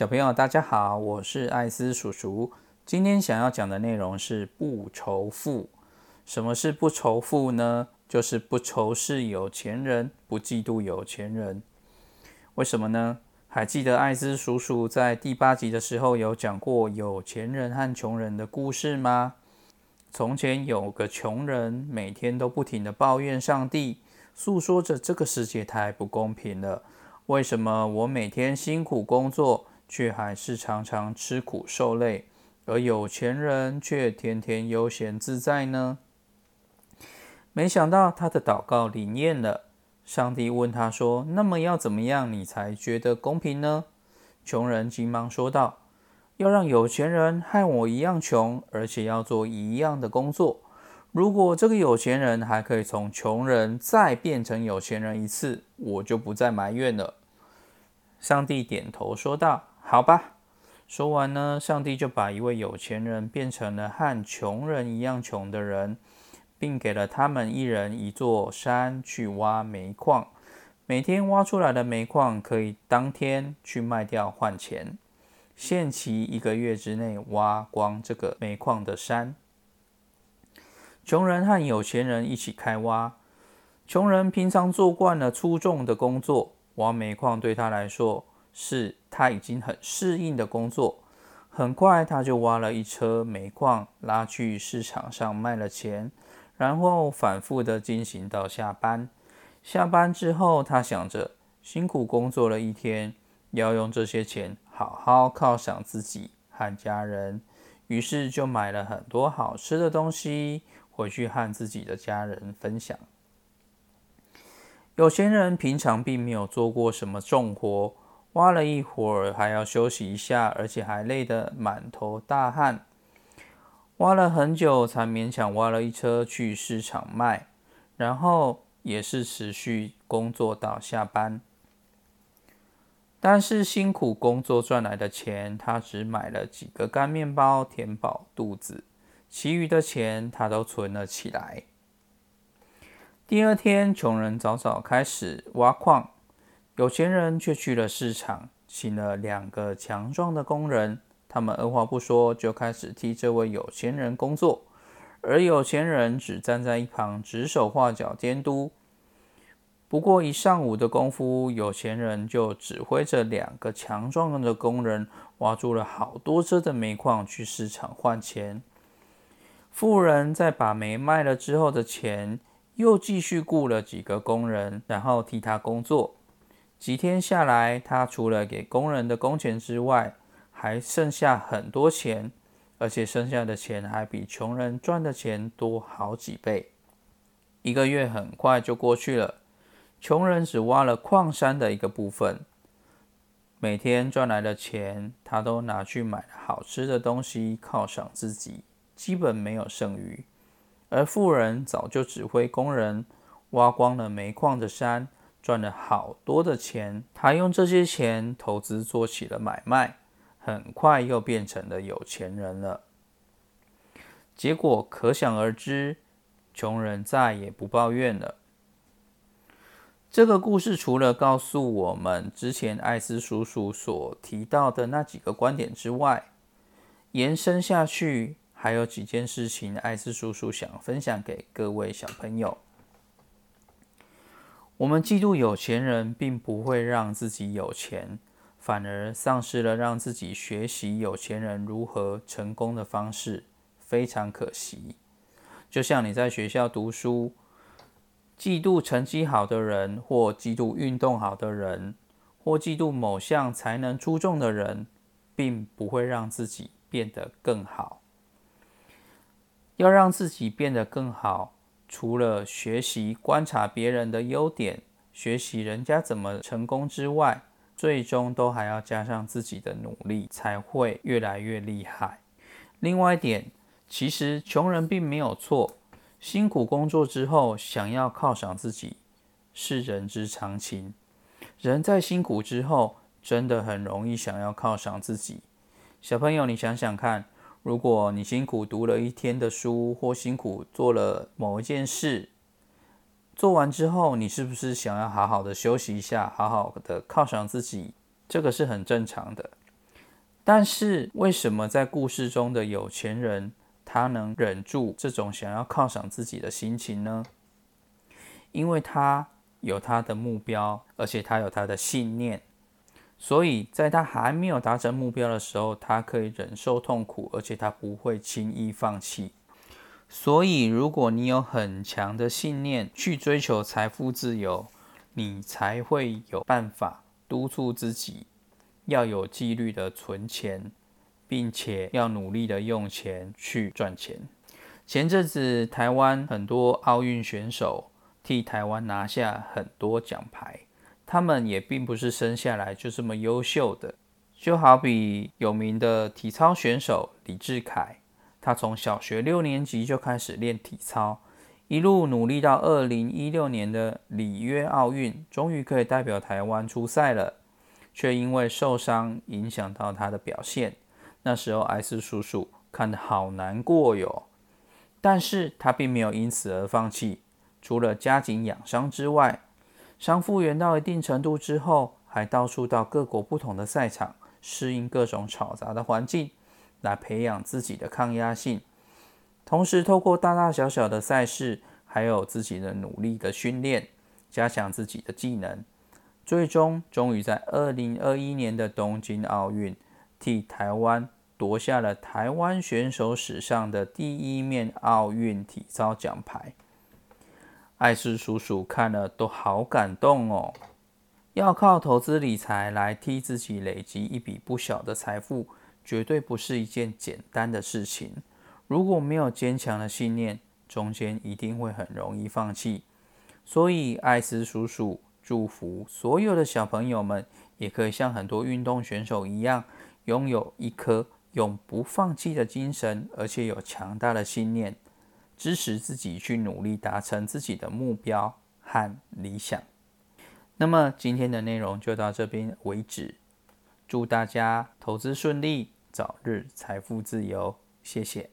小朋友，大家好，我是艾斯叔叔。今天想要讲的内容是不仇富。什么是不仇富呢？就是不仇视有钱人，不嫉妒有钱人。为什么呢？还记得艾斯叔叔在第八集的时候有讲过有钱人和穷人的故事吗？从前有个穷人，每天都不停的抱怨上帝，诉说着这个世界太不公平了。为什么我每天辛苦工作？却还是常常吃苦受累，而有钱人却天天悠闲自在呢？没想到他的祷告灵验了。上帝问他说：“那么要怎么样，你才觉得公平呢？”穷人急忙说道：“要让有钱人和我一样穷，而且要做一样的工作。如果这个有钱人还可以从穷人再变成有钱人一次，我就不再埋怨了。”上帝点头说道。好吧，说完呢，上帝就把一位有钱人变成了和穷人一样穷的人，并给了他们一人一座山去挖煤矿，每天挖出来的煤矿可以当天去卖掉换钱，限期一个月之内挖光这个煤矿的山。穷人和有钱人一起开挖，穷人平常做惯了粗重的工作，挖煤矿对他来说。是他已经很适应的工作，很快他就挖了一车煤矿，拉去市场上卖了钱，然后反复的进行到下班。下班之后，他想着辛苦工作了一天，要用这些钱好好犒赏自己和家人，于是就买了很多好吃的东西回去和自己的家人分享。有钱人平常并没有做过什么重活。挖了一会儿，还要休息一下，而且还累得满头大汗。挖了很久，才勉强挖了一车去市场卖，然后也是持续工作到下班。但是辛苦工作赚来的钱，他只买了几个干面包填饱肚子，其余的钱他都存了起来。第二天，穷人早早开始挖矿。有钱人却去了市场，请了两个强壮的工人，他们二话不说就开始替这位有钱人工作，而有钱人只站在一旁指手画脚监督。不过一上午的功夫，有钱人就指挥着两个强壮的工人挖出了好多车的煤矿去市场换钱。富人在把煤卖了之后的钱，又继续雇了几个工人，然后替他工作。几天下来，他除了给工人的工钱之外，还剩下很多钱，而且剩下的钱还比穷人赚的钱多好几倍。一个月很快就过去了，穷人只挖了矿山的一个部分，每天赚来的钱，他都拿去买好吃的东西犒赏自己，基本没有剩余。而富人早就指挥工人挖光了煤矿的山。赚了好多的钱，他用这些钱投资做起了买卖，很快又变成了有钱人了。结果可想而知，穷人再也不抱怨了。这个故事除了告诉我们之前艾斯叔叔所提到的那几个观点之外，延伸下去还有几件事情，艾斯叔叔想分享给各位小朋友。我们嫉妒有钱人，并不会让自己有钱，反而丧失了让自己学习有钱人如何成功的方式，非常可惜。就像你在学校读书，嫉妒成绩好的人，或嫉妒运动好的人，或嫉妒某项才能出众的人，并不会让自己变得更好。要让自己变得更好。除了学习观察别人的优点，学习人家怎么成功之外，最终都还要加上自己的努力，才会越来越厉害。另外一点，其实穷人并没有错，辛苦工作之后想要犒赏自己是人之常情。人在辛苦之后，真的很容易想要犒赏自己。小朋友，你想想看。如果你辛苦读了一天的书，或辛苦做了某一件事，做完之后，你是不是想要好好的休息一下，好好的犒赏自己？这个是很正常的。但是为什么在故事中的有钱人他能忍住这种想要犒赏自己的心情呢？因为他有他的目标，而且他有他的信念，所以在他还没有达成目标的时候，他可以忍受痛苦，而且他不会轻易放弃。所以，如果你有很强的信念去追求财富自由，你才会有办法督促自己要有纪律的存钱，并且要努力的用钱去赚钱。前阵子，台湾很多奥运选手替台湾拿下很多奖牌，他们也并不是生下来就这么优秀的。就好比有名的体操选手李志凯。他从小学六年级就开始练体操，一路努力到二零一六年的里约奥运，终于可以代表台湾出赛了，却因为受伤影响到他的表现。那时候艾斯叔叔看得好难过哟，但是他并没有因此而放弃。除了加紧养伤之外，伤复原到一定程度之后，还到处到各国不同的赛场，适应各种吵杂的环境。来培养自己的抗压性，同时透过大大小小的赛事，还有自己的努力的训练，加强自己的技能，最终终于在二零二一年的东京奥运，替台湾夺下了台湾选手史上的第一面奥运体操奖牌。艾斯叔叔看了都好感动哦！要靠投资理财来替自己累积一笔不小的财富。绝对不是一件简单的事情。如果没有坚强的信念，中间一定会很容易放弃。所以，艾斯叔叔祝福所有的小朋友们，也可以像很多运动选手一样，拥有一颗永不放弃的精神，而且有强大的信念，支持自己去努力达成自己的目标和理想。那么，今天的内容就到这边为止。祝大家投资顺利，早日财富自由。谢谢。